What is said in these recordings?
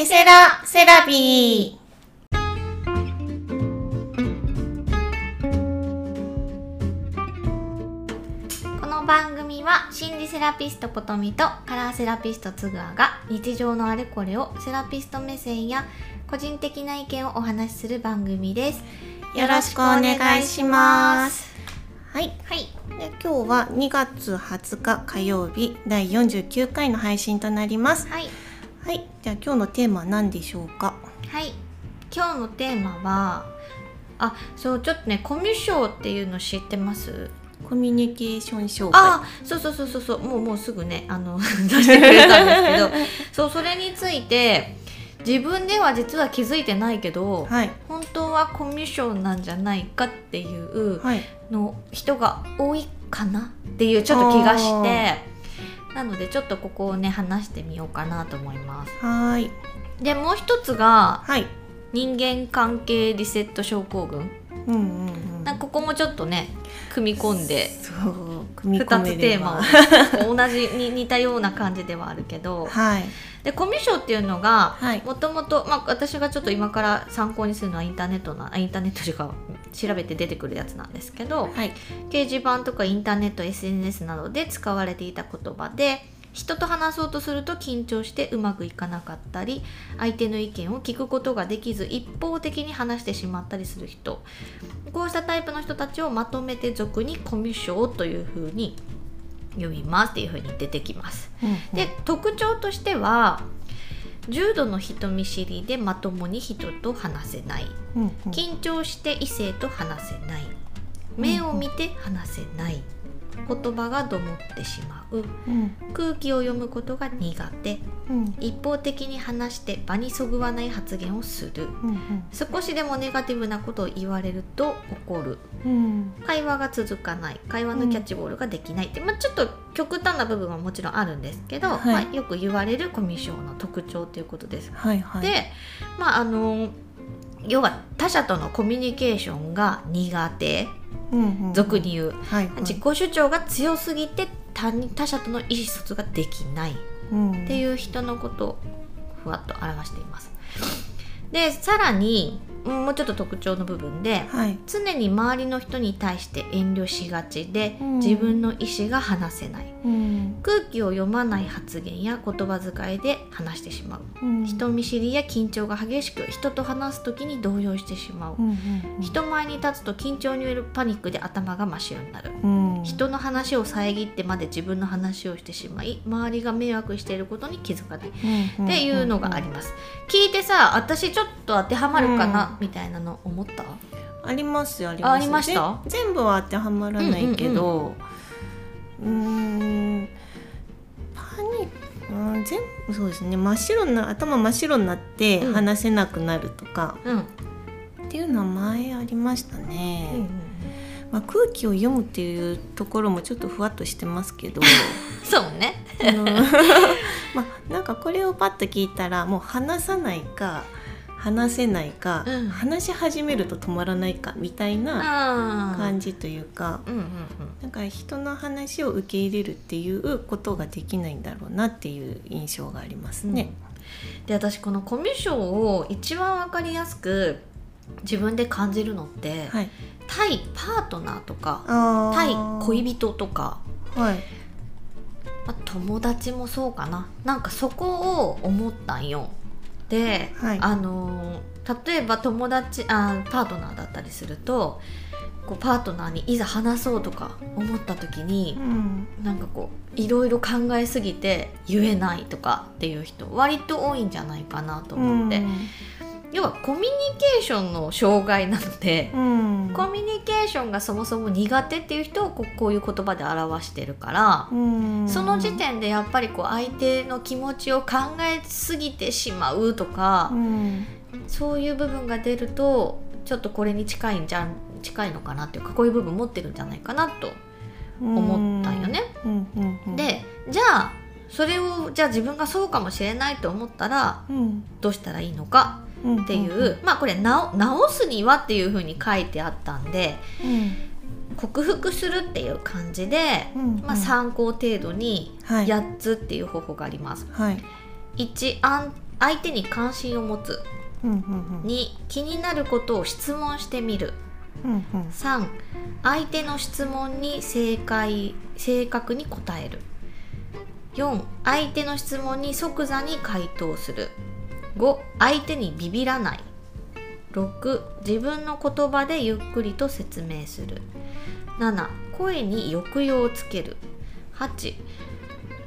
ケセラセラビー。この番組は心理セラピストポトミとカラーセラピストつぐあが日常のあれこれをセラピスト目線や個人的な意見をお話しする番組です。よろしくお願いします。はい。はい。で今日は2月20日火曜日第49回の配信となります。はいはいじゃあ今日のテーマは何でしょうか？はい。今日のテーマはあそうちょっとねコミュ障っていうの知ってます？コミュニケーション障害。あそうそうそうそうそう。もうもうすぐねあの 出してくれたんですけど。そうそれについて自分では実は気づいてないけど、はい。本当はコミュ障なんじゃないかっていうはい。の人が多いかなっていうちょっと気がしてなのでちょっとここをね話してみようかなと思います。はーい。でもう一つがはい。人間関係リセット症候群。うんうんうん。ここもちょっとね組み込んでそう組み込2つテーマばを 同じに似たような感じではあるけどはいでコミュ障っていうのがはい。もともとまあ私がちょっと今から参考にするのはインターネットなあインターネットというか調べて出てくるやつなんですけどはい。掲示板とかインターネット SNS などで使われていた言葉で人と話そうとすると緊張してうまくいかなかったり相手の意見を聞くことができず一方的に話してしまったりする人。こうしたタイプの人たちをまとめて俗にコミュ障というふうに呼びますっていうふうに出てきます。うんうん。で特徴としては重度の人見知りでまともに人と話せない。うんうん。緊張して異性と話せない。目を見て話せない言葉がどもってしまう。うん。空気を読むことが苦手。うん。一方的に話して場にそぐわない発言をする。うん少しでもネガティブなことを言われると怒る。うん。会話が続かない。会話のキャッチボールができない。って、まあ、ちょっと極端な部分はもちろんあるんですけど、はい。まあ、よく言われるコミュ障の特徴ということです。はいはい。でまああの要は他者とのコミュニケーションが苦手。うんうん俗に言う、はい。はい自己主張が強すぎて他人他者との意思疎通ができない。うん。っていう人のことをふわっと表しています。でさらにうんもうちょっと特徴の部分ではい。常に周りの人に対して遠慮しがちで、うん。自分の意思が話せないうん。空気を読まない発言や言葉遣いで話してしまう。うん。人見知りや緊張が激しく人と話す時に動揺してしまう。うんうん人前に立つと緊張によるパニックで頭が真っ白になる。うん。人の話を遮ってまで自分の話をしてしまい周りが迷惑していることに気づかない。っうんていうのがあります。聞いてさ私ちょっと当てはまるかな、みたいなの思った？ありますよあります。あありました？ぜ全部は当てはまらないけどうーんパニックうん全部そうですね。真っ白な頭真っ白になってうん。話せなくなるとか、うん、っていうのは前ありましたね、うんまあ、空気を読むっていうところもちょっとふわっとしてますけど。そうね。まあなんかこれをパッと聞いたらもう話さないか話せないか、うん話し始めると止まらないかみたいなあ感じというか、うんうんうんなんか人の話を受け入れるっていうことができないんだろうなっていう印象がありますね。で私このコミュ障を一番わかりやすく自分で感じるのって、はい。対パートナーとかあ対ー恋人とか、はい。まあ、友達もそうかななんかそこを思ったんよ。で、はい。あのー例えば友達あパートナーだったりするとこうパートナーにいざ話そうとか思った時にう、ん。なんかこういろいろ考えすぎて言えないとかっていう人割と多いんじゃないかなと思って、要はコミュニケーションの障害なので、うん。コミュニケーションがそもそも苦手っていう人をこうこういう言葉で表してるから、うん。その時点でやっぱりこう相手の気持ちを考えすぎてしまうとかう、ん。そういう部分が出るとちょっとこれに近いんじゃん近いのかなっていうかこういう部分持ってるんじゃないかなと思ったんよね。でじゃあそれをじゃあ自分がそうかもしれないと思ったらうん。どうしたらいいのかうん。っていう、まあこれ直直すにはっていうふうに書いてあったんでうん。克服するっていう感じで、うん。まあ、参考程度にはい。8つっていう方法があります。はい。1安相手に関心を持つうんうんうん2気になることを質問してみるうんうん3相手の質問に正解正確に答える4相手の質問に即座に回答する5相手にビビらない。6自分の言葉でゆっくりと説明する。7声に抑揚をつける。8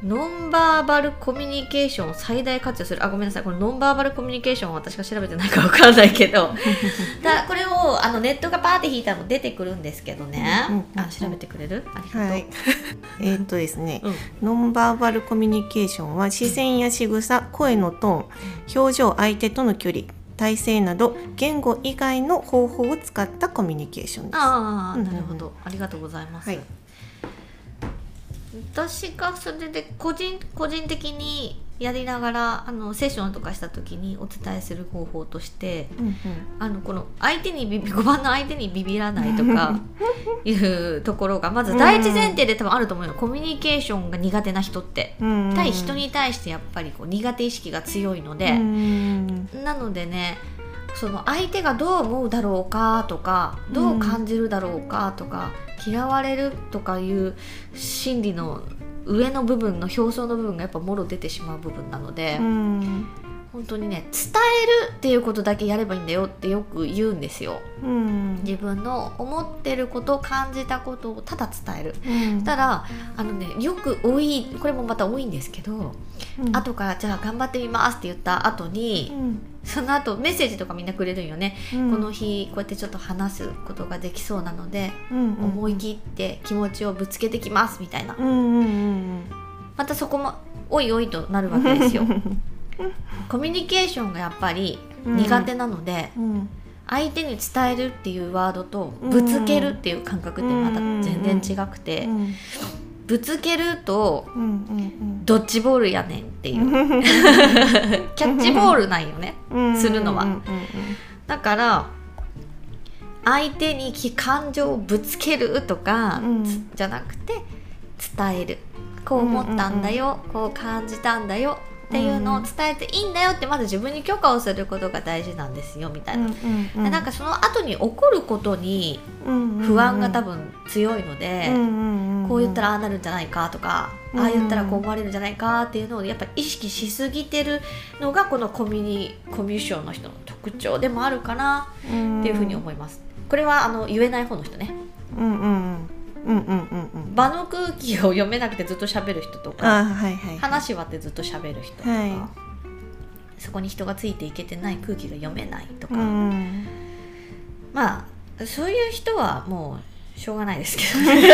ノンバーバルコミュニケーションを最大活用する。あごめんなさい。これノンバーバルコミュニケーションは私が調べてないかわかんないけど。だこれをあのネットがパーって引いたの出てくるんですけどね、あ調べてくれる？ありがとう、はい。えーっとですね、うん。ノンバーバルコミュニケーションは視線や仕草声のトーン表情相手との距離体勢など言語以外の方法を使ったコミュニケーションです。あなるほど。ありがとうございます、はい私がそれで個人個人的にやりながらあのセッションとかした時にお伝えする方法としてうんうん。あのこの相手にビビ5番の相手にビビらないとか いうところがまず第一前提で多分あると思うよ、コミュニケーションが苦手な人って。うんうん対人に対してやっぱりこう苦手意識が強いので、うん。なのでねその相手がどう思うだろうかとかどう感じるだろうかとか、嫌われるとかいう心理の上の部分の表層の部分がやっぱもろ出てしまう部分なので、うん。本当にね伝えるっていうことだけやればいいんだよってよく言うんですよ。うん。自分の思ってること感じたことをただ伝える。うん。たらあのねよく多いこれもまた多いんですけど、うん。後からじゃあ頑張ってみますって言った後に、うんその後メッセージとかみんなくれるんよね、うん。この日こうやってちょっと話すことができそうなので、うんうん。思い切って気持ちをぶつけてきますみたいな、うんうんうんまたそこもおいおいとなるわけですよ。コミュニケーションがやっぱり苦手なので、うん。相手に伝えるっていうワードとぶつけるっていう感覚ってまた全然違くて、うんぶつけるとドッジボールやねんっていう。キャッチボールなんよね。うん。するのは。だから相手に感情をぶつけるとか、うん。つじゃなくて伝える。こう思ったんだよ、こう感じたんだよっていうのを伝えていいんだよってまず自分に許可をすることが大事なんですよみたいな。でなんかその後に起こることに不安が多分強いので、こう言ったらああなるんじゃないかとか、うんああ言ったらこう思われるんじゃないかっていうのをやっぱり意識しすぎてるのがこのコミュニコミュ障の人の特徴でもあるかなっていうふうに思います。これはあの言えない方の人ね。うんうんうんうんうんうんうん。場の空気を読めなくてずっと喋る人とかあはいはい話はってずっと喋る人とか、はい。そこに人がついていけてない空気が読めないとか、うんまあそういう人はもうしょうがないですけどね。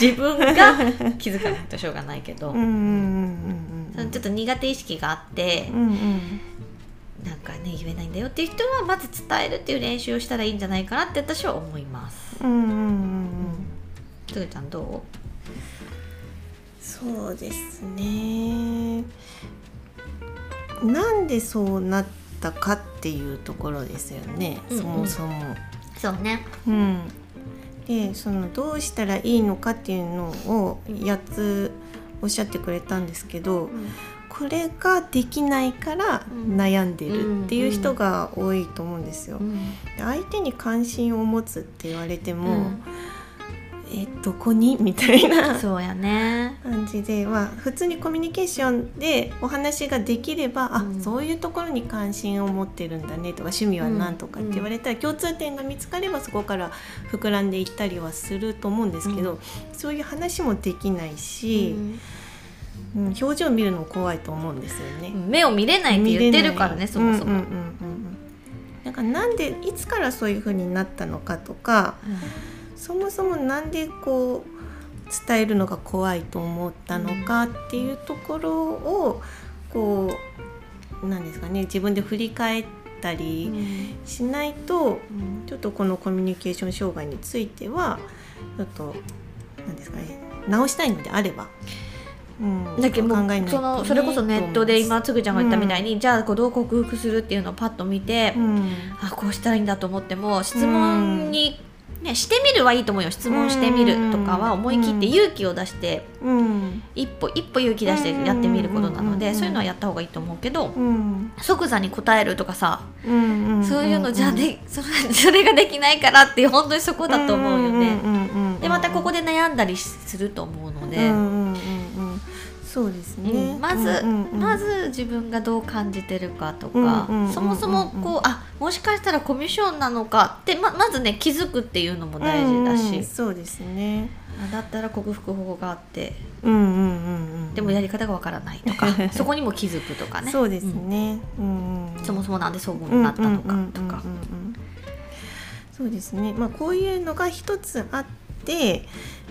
自分が気づかないとしょうがないけど、うんうんうんうんちょっと苦手意識があってうんうんなんかね言えないんだよっていう人はまず伝えるっていう練習をしたらいいんじゃないかなって私は思います。うんうんうんうん。つぐちゃんどそうですね。なんでそうなったかっていうところですよね、うんうん。そもそも。うそうね。うん、でそのどうしたらいいのかっていうのを8つおっしゃってくれたんですけどこれができないからうん。悩んでるっていう人が多いと思うんですよ。相手に関心を持つって言われても、うん。えどこにみたいな そうやね。感じで、まあ、普通にコミュニケーションでお話ができれば、うん。あそういうところに関心を持ってるんだねとか趣味は何とかって言われたら、共通点が見つかればそこから膨らんでいったりはすると思うんですけど、うそういう話もできないし、うん表情を見るのも怖いと思うんですよね。目を見れないって言ってるからねそもそも。うんうんうんうんなんかなんでいつからそういう風になったのかとかそもそもなんでこう伝えるのが怖いと思ったのかっていうところをこうなんですかね自分で振り返ったりしないとちょっとこのコミュニケーション障害についてはちょっとなんですかね直したいのであれば。うん。だけどもうそのそれこそネットで今つぐちゃんが言ったみたいに、に、じゃあこうどう克服するっていうのをパッと見て、うん。あこうしたらいいんだと思っても質問にね、してみるはいいと思うよ。質問してみるとかは思い切って勇気を出してうん。一歩一歩勇気出してやってみることなのうん。でそういうのはやった方がいいと思うけどうん。即座に答えるとかさうんそういうのじゃでそれ それができないからって本当にそこだと思うよね。でまたここでで悩んだりすると思うので、うんうんうんうんそうですね、うん。まず、うんうんまず自分がどう感じてるかとか、うんうんうんそもそもこうあもしかしたらコミュ障なのかってままずね気づくっていうのも大事だし、うんうんそうですね。あだったら克服法があって。うんうんうんうんでもやり方がわからないとか そこにも気づくとかね。そうですんね、うん。うんそもそもなんでそうなったのかとか。うんうんうんうんうんそうですね。まあこういうのが一つあって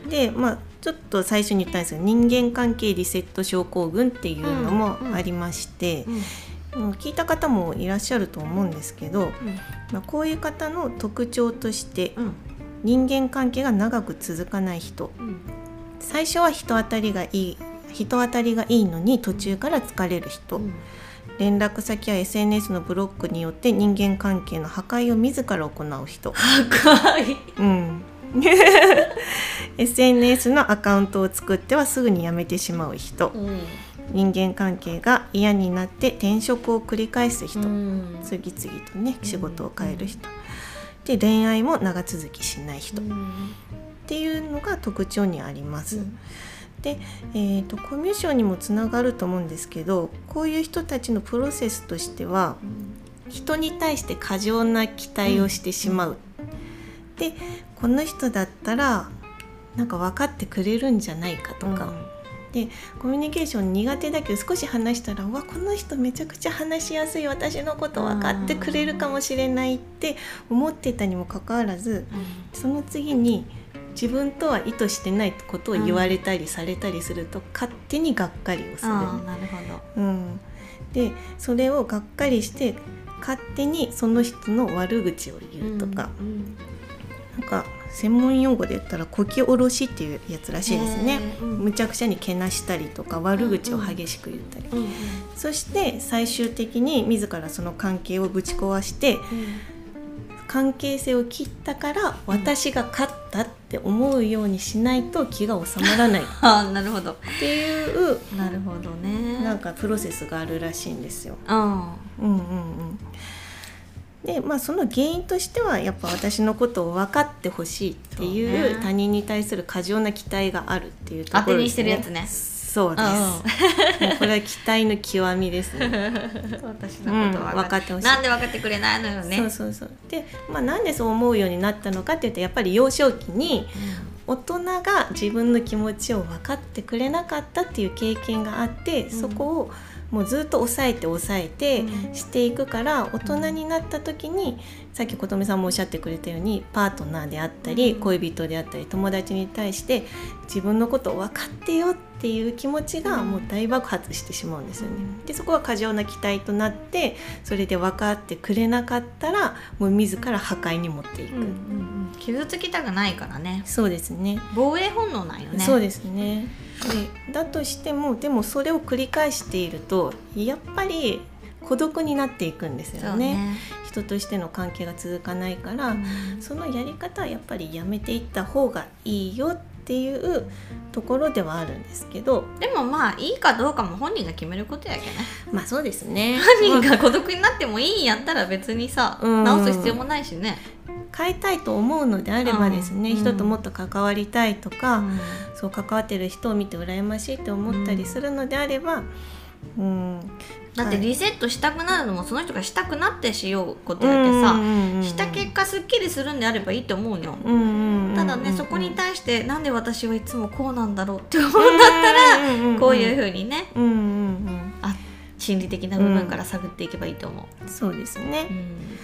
でまあちょっと最初に言ったんですけど人間関係リセット症候群っていうのもありまして、うん。うん聞いた方もいらっしゃると思うんですけど、まあ、こういう方の特徴としてうん。人間関係が長く続かない人。うん。最初は人当たりがいい人当たりがいいのに途中から疲れる人、うん。連絡先や SNS のブロックによって人間関係の破壊を自ら行う人、高いうん、SNS のアカウントを作ってはすぐに辞めてしまう人。うん人間関係が嫌になって転職を繰り返す人、うん。次々とね仕事を変える人、で恋愛も長続きしない人、っうん。ていうのが特徴にあります。で、えー、とコミュ障にもつながると思うんですけどこういう人たちのプロセスとしては人に対して過剰な期待をしてしまう。でこの人だったらなんか分かってくれるんじゃないかとか、でコミュニケーション苦手だけど少し話したら「うわこの人めちゃくちゃ話しやすい私のこと分かってくれるかもしれない」って思ってたにもかかわらずその次に自分とは意図してないことを言われたりされたりすると勝手にがっかりをする。なるほど。うん、でそれをがっかりして勝手にその人の悪口を言うとか、うんか専門用語で言ったらこき下ろしっていうやつらしいですね。うんむちゃくちゃにけなしたりとか悪口を激しく言ったり、うんそして最終的に自らその関係をぶち壊して関係性を切ったから私が勝ったって思うようにしないと気が収まらない。っ ああなるほど。ていうなるほどね。なんかプロセスがあるらしいんですよ。うん。うんうんうんでまあその原因としてはやっぱ私のことを分かってほしいっていそうね。う他人に対する過剰な期待があるっていうところ当てにしてるやつね。そうです。もうこれは期待の極みですね。私うんのこと分かってほしい。なんで分かってくれないのよね。そうそうそう。で、まあなんでそう思うようになったのかっていうとやっぱり幼少期に大人が自分の気持ちを分かってくれなかったっていう経験があって、ん。そこをもうずっと抑えて抑えてうん。していくから、大人になった時にさっき琴美さんもおっしゃってくれたようにパートナーであったり、うん。恋人であったり友達に対して自分のことを分かってよっていう気持ちがもう大爆発してしまうんですよね。うん。でそこは過剰な期待となってそれで分かってくれなかったらもう自ら破壊に持っていく。うんうんうん。傷つきたくないからね。そうですね。防衛本能なんよね。そうですねでだとしてもでもそれを繰り返しているとやっぱり孤独になっていくんですよね。ね。人としての関係が続かないから、うん。そのやり方はやっぱりやめていった方がいいよっていうところではあるんですけど。でもまあいいかどうかも本人が決めることやけね。まあそうですね。本人が孤独になってもいいんやったら別にさうん。直す必要もないしね変えたいと思うのであればですね、うん人ともっと関わりたいとか、うん。そう関わってる人を見て羨ましいって思ったりするのであれば、うん、だってリセットしたくなるのもその人がしたくなってしようことやけさした結果すっきりするんであればいいと思うよ。ただねそこに対してなんで私はいつもこうなんだろうって思うんだったらこういううふうにねんうんうん。あ心理的な部分から探っていけばいいと思う、うん。そうですね。う、ん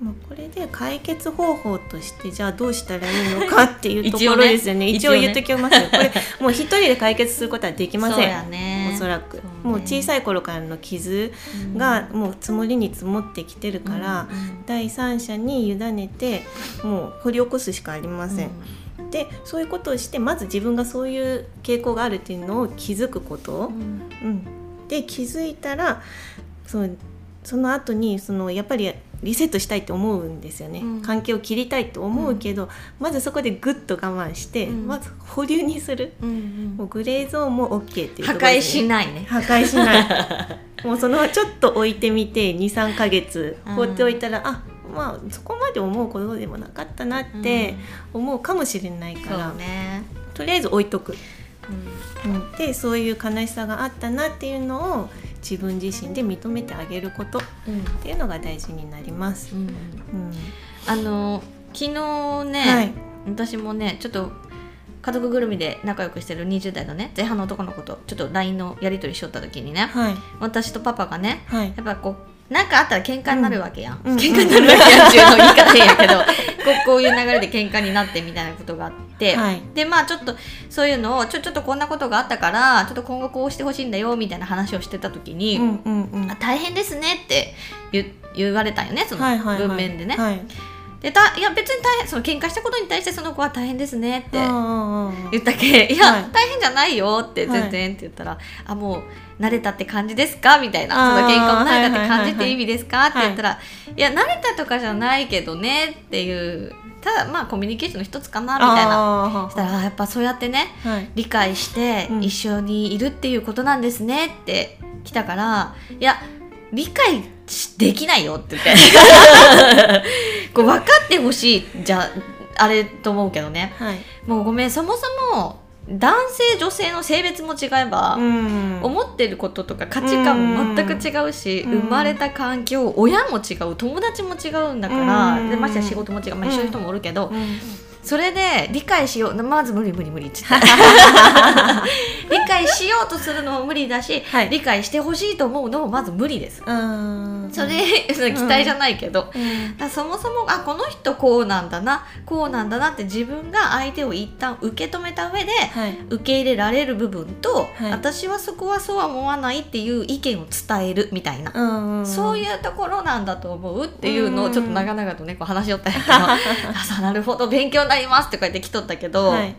まあ、これで解決方法としてじゃあどうしたらいいのかっていうところですよね。一応言っときますよ、これもう一人で解決することはできません。やね。おそらく、ね。もう小さい頃からの傷がもう積もりに積もってきてるから、うん第三者に委ねてもう掘り起こすしかありません、でそういうことをしてまず自分がそういう傾向があるっていうのを気づくこと、うん。うん、で気づいたらそのその後にそのやっぱりリセットしたいと思うんですよね、うん。関係を切りたいと思うけど、まずそこでグッと我慢して、うん。まず保留にする。うんもうグレーゾーンも OK っていうとこ破ろね、壊しないね。破壊しない。もうそのちょっと置いてみて23ヶ月放っておいたら、あまあそこまで思うことでもなかったなって思うかもしれないそから、うね、とりあえず置いとく、うんうん、でそういう悲しさがあったなっていうのを自分自身で認めてあげることっうん。ていうのが大事になります。うん。うん。あの昨日ね、はい。私もねちょっと家族ぐるみで仲良くしてる20代のね前半の男の子とちょっと LINE のやり取りしよった時にねはい。私とパパがねはい。やっぱこうなんかあったら喧嘩になるわけやん、うん。喧嘩になるわけやんっていうの言い方変やけどこうこういう流れで喧嘩になってみたいなことがあって、はい。でまあちょっとそういうのをちょちょっとこんなことがあったからちょっと今後こうしてほしいんだよみたいな話をしてた時に、うんうんうん。あ大変ですねって言言われたんよねそのはいはいはい。文面でね。はいでたいや別に大変その喧嘩したことに対してその子は大変ですねって言ったけいや、はい。大変じゃないよってはい全然って言ったら、あもう慣れたって感じですかみたいなその喧嘩も慣れたってはいはいはいはい感じって意味ですかって言ったら、い、や慣れたとかじゃないけどねっていうただまあコミュニケーションの一つかなみたいな。あしたらやっぱそうやってねはい。理解してうん。一緒にいるっていうことなんですねって来たから、いや理解しできないよって言って こう分かってほしいじゃあれと思うけどね。はい。もうごめんそもそも男性女性の性別も違えば、うん。思ってることとか価値観も全く違うし、うん。生まれた環境親も違う友達も違うんだから、うん。でましてや仕事も違う、まあ、一緒の人もおるけど、うんそれで理解しよう。まず無理無理無理っつって 理解しようとするのも無理だし、はい。理解してほしいと思うのもまず無理です。うん。それ、期待じゃないけど、うん。らそもそもあこの人こうなんだなこうなんだなって自分が相手を一旦受け止めた上ではい。受け入れられる部分と、はい。私はそこはそうは思わないっていう意見を伝えるみたいな、うんそういうところなんだと思うっていうのをちょっと長々とねこう話しよったんやけど。あさなるほど。勉強になりますってこうやって来とったけど、はい。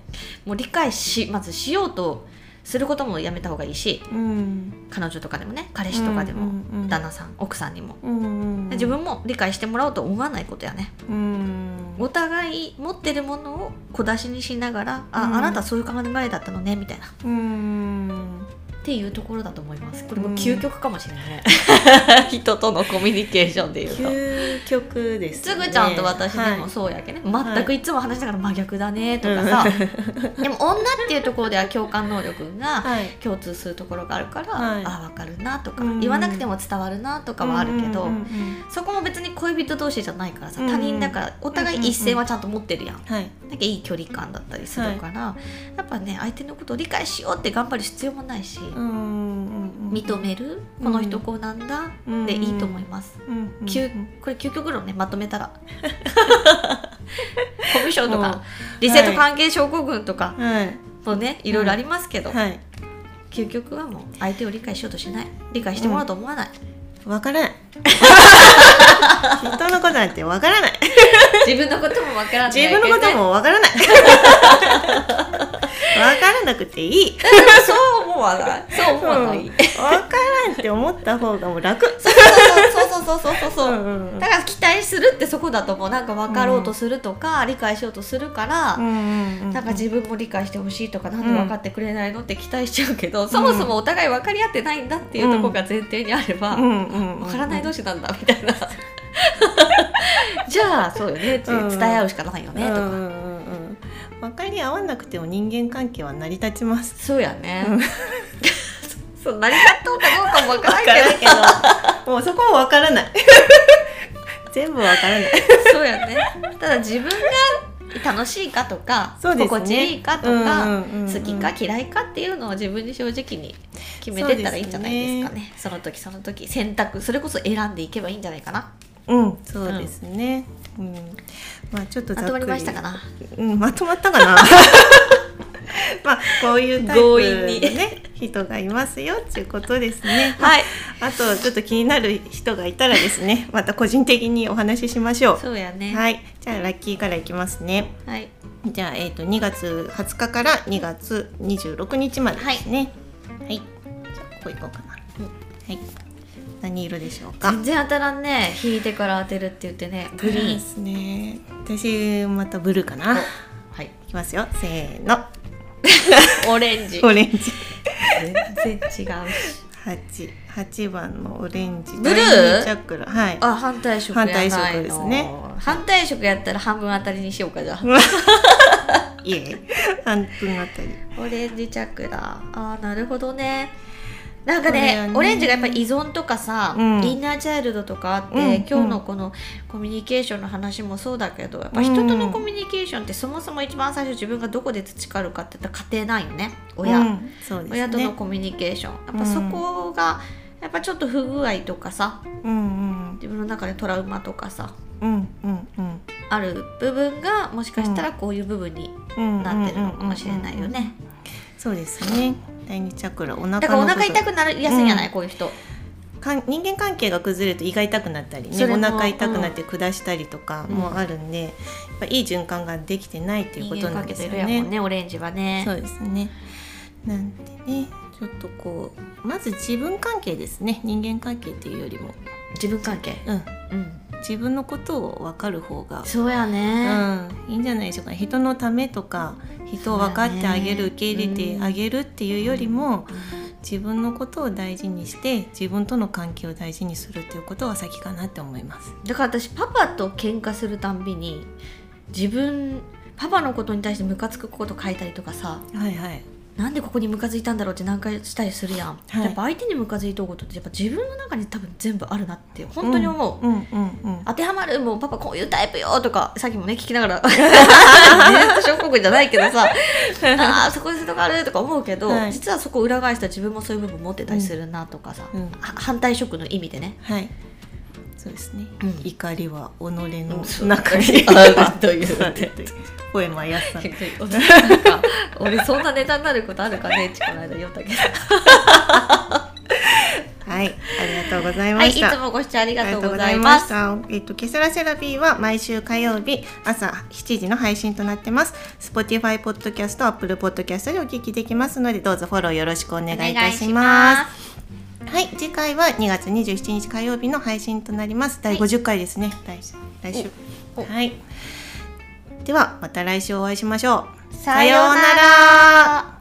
もう理解しまずしようとすることもやめた方がいいしうん。彼女とかでもね彼氏とかでも、うんうんうん旦那さん奥さんにも、うん自分も理解してもらおうと思わないことやね。うん。お互い持ってるものを小出しにしながら、あうん。あなたそういう考えだったのねみたいな。っうんていうところだと思います。これもうん究極かもしれない、人とのコミュニケーションでいうと。究極ですね。つぐちゃんと私でもはいそうやけね、全くいつも話しながら真逆だねとかさ、でも女っていうところでは共感能力がはい。共通するところがあるから、はい。あ分かるなとか、うん。言わなくても伝わるなとかはあるけど、うんうんうんそこも別に恋人同士じゃないからさうん他人だからお互い一線はちゃんと持ってるやん。はい。なんかいい距離感だったりするから、やっぱね相手のことを理解しようって頑張る必要もないし、うんうんうん認めるこの人こうなんだうん。でいいと思います。これ究極論ねまとめたら。コミュ障とかリセット関係症候群とかはい。もねいろいろありますけど、はい。究極はもう相手を理解しようとしない。理解してもらおうと思わない、わからない 人のことなんてわからない。自分のこともわからない。自分のこともわからない。わからなくていい。そう思わないそう思わない、うん。わからんって思った方がもう楽。そうそうそうそうそうそう。そう、うんうんうん。だから期待するってそこだと思うなんか分かろうとするとか、理解しようとするから、うんうんうんなんか自分も理解してほしいとかなんで分かってくれないのって期待しちゃうけど、そもそもお互い分かり合ってないんだっていうところが前提にあれば、うん。うんうん分からない同士なんだみたいな。じゃあそうよね伝え合うしかないよねとか、うんうんうんうん分かり合わなくても人間関係は成り立ちます。そうやね、うん。そう成り立っとうかどうかも分からんけどけど。もうそこも分からない。全部分からない。そうやね。ただ自分が楽しいかとか、ね。心地いいかとか、好きか嫌いかっていうのを自分に正直に決めてったらいいんじゃないですかね。その時その時選択それこそ選んでいけばいいんじゃないかな。うんそうですね、うんまあちょっとざっくりまとまりましたかなうん、まとまったかな まあこういうタイプのね人がいますよっていうことですね。はいあとちょっと気になる人がいたらですね、また個人的にお話ししましょう。そうやねはい、じゃあラッキーからいきますね。はいじゃあえっ、と2月20日から2月26日までですね。はい。じゃあここ行こうかな。はい。何色でしょうか？全然当たらんね。引いてから当てるって言ってね。グリーン。ですね。私またブルーかな。はい。いきますよ。せーの。オレンジ。オレンジ。全然違うし。八。八番のオレンジ。ブルー？チャクラはい。あ反対色反対色ですね。反対色やったら半分当たりにしようかじゃあ。いえ。半分あたり。オレンジチャクラあーなるほどねなんかねね。オレンジがやっぱり依存とかさ、うん。インナーチャイルドとかあって、うん今日のこのコミュニケーションの話もそうだけどやっぱ人とのコミュニケーションってそもそも一番最初自分がどこで培うかって言ったら家庭なんよね親、うんね。親とのコミュニケーション。やっぱそこがやっぱちょっと不具合とかさうんうん。自分の中でトラウマとかさうんうんうん。ある部分がもしかしたらこういう部分にうんなってるのかもしれないよね。そうですね第二チャクラお腹のだからお腹痛くくなりやすいんじゃない、こういう人。かん人間関係が崩れると胃が痛くなったりねお腹痛くなって下したりとかもあるんで、やっぱいい循環ができてないっていうことなんですよ人間関係といるやもんね。ねオレンジはね。そうですねなんでねちょっとこうまず自分関係ですね人間関係っていうよりも、自分関係？うん、うん。自分のことを分かる方が、そうやね。うん、いいんじゃないでしょうか人のためとか人を分かってあげる、ね受け入れてあげるっていうよりも、自分のことを大事にして自分との関係を大事にするっていうことが先かなって思います。だから私パパと喧嘩するたんびに自分パパのことに対してムカつくこと書いたりとかさはいはい。なんでここにムカついたんだろうって何回したりするやん、はい。やっぱ相手にムカついとうことってやっぱ自分の中に多分全部あるなって本当に思う、うんうんうん。当てはまるもうパパこういうタイプよとかさっきもね聞きながら。自然と小国じゃないけどさ。あーそこにとかあるとか思うけど、はい。実はそこ裏返したら自分もそういう部分持ってたりするなとかさ、反対色の意味でね。はい。そうですね。うん怒りは己の中にあるという声もやさん。なんか俺そんなネタになることあるかねってこの間言ったけど はい、ありがとうございはいいつました。もご視聴ありがとうござざいました。えっと、ケセラセラピーは毎週火曜日朝7時の配信となってます。Spotify ポッドキャスト、Apple ポッドキャストでお聞きできますので、どうぞフォローよろしくお願いいたします。はい、次回は2月27日火曜日の配信となります。第50回ですね。来週。来週。はい。では、また来週お会いしましょう。さようなら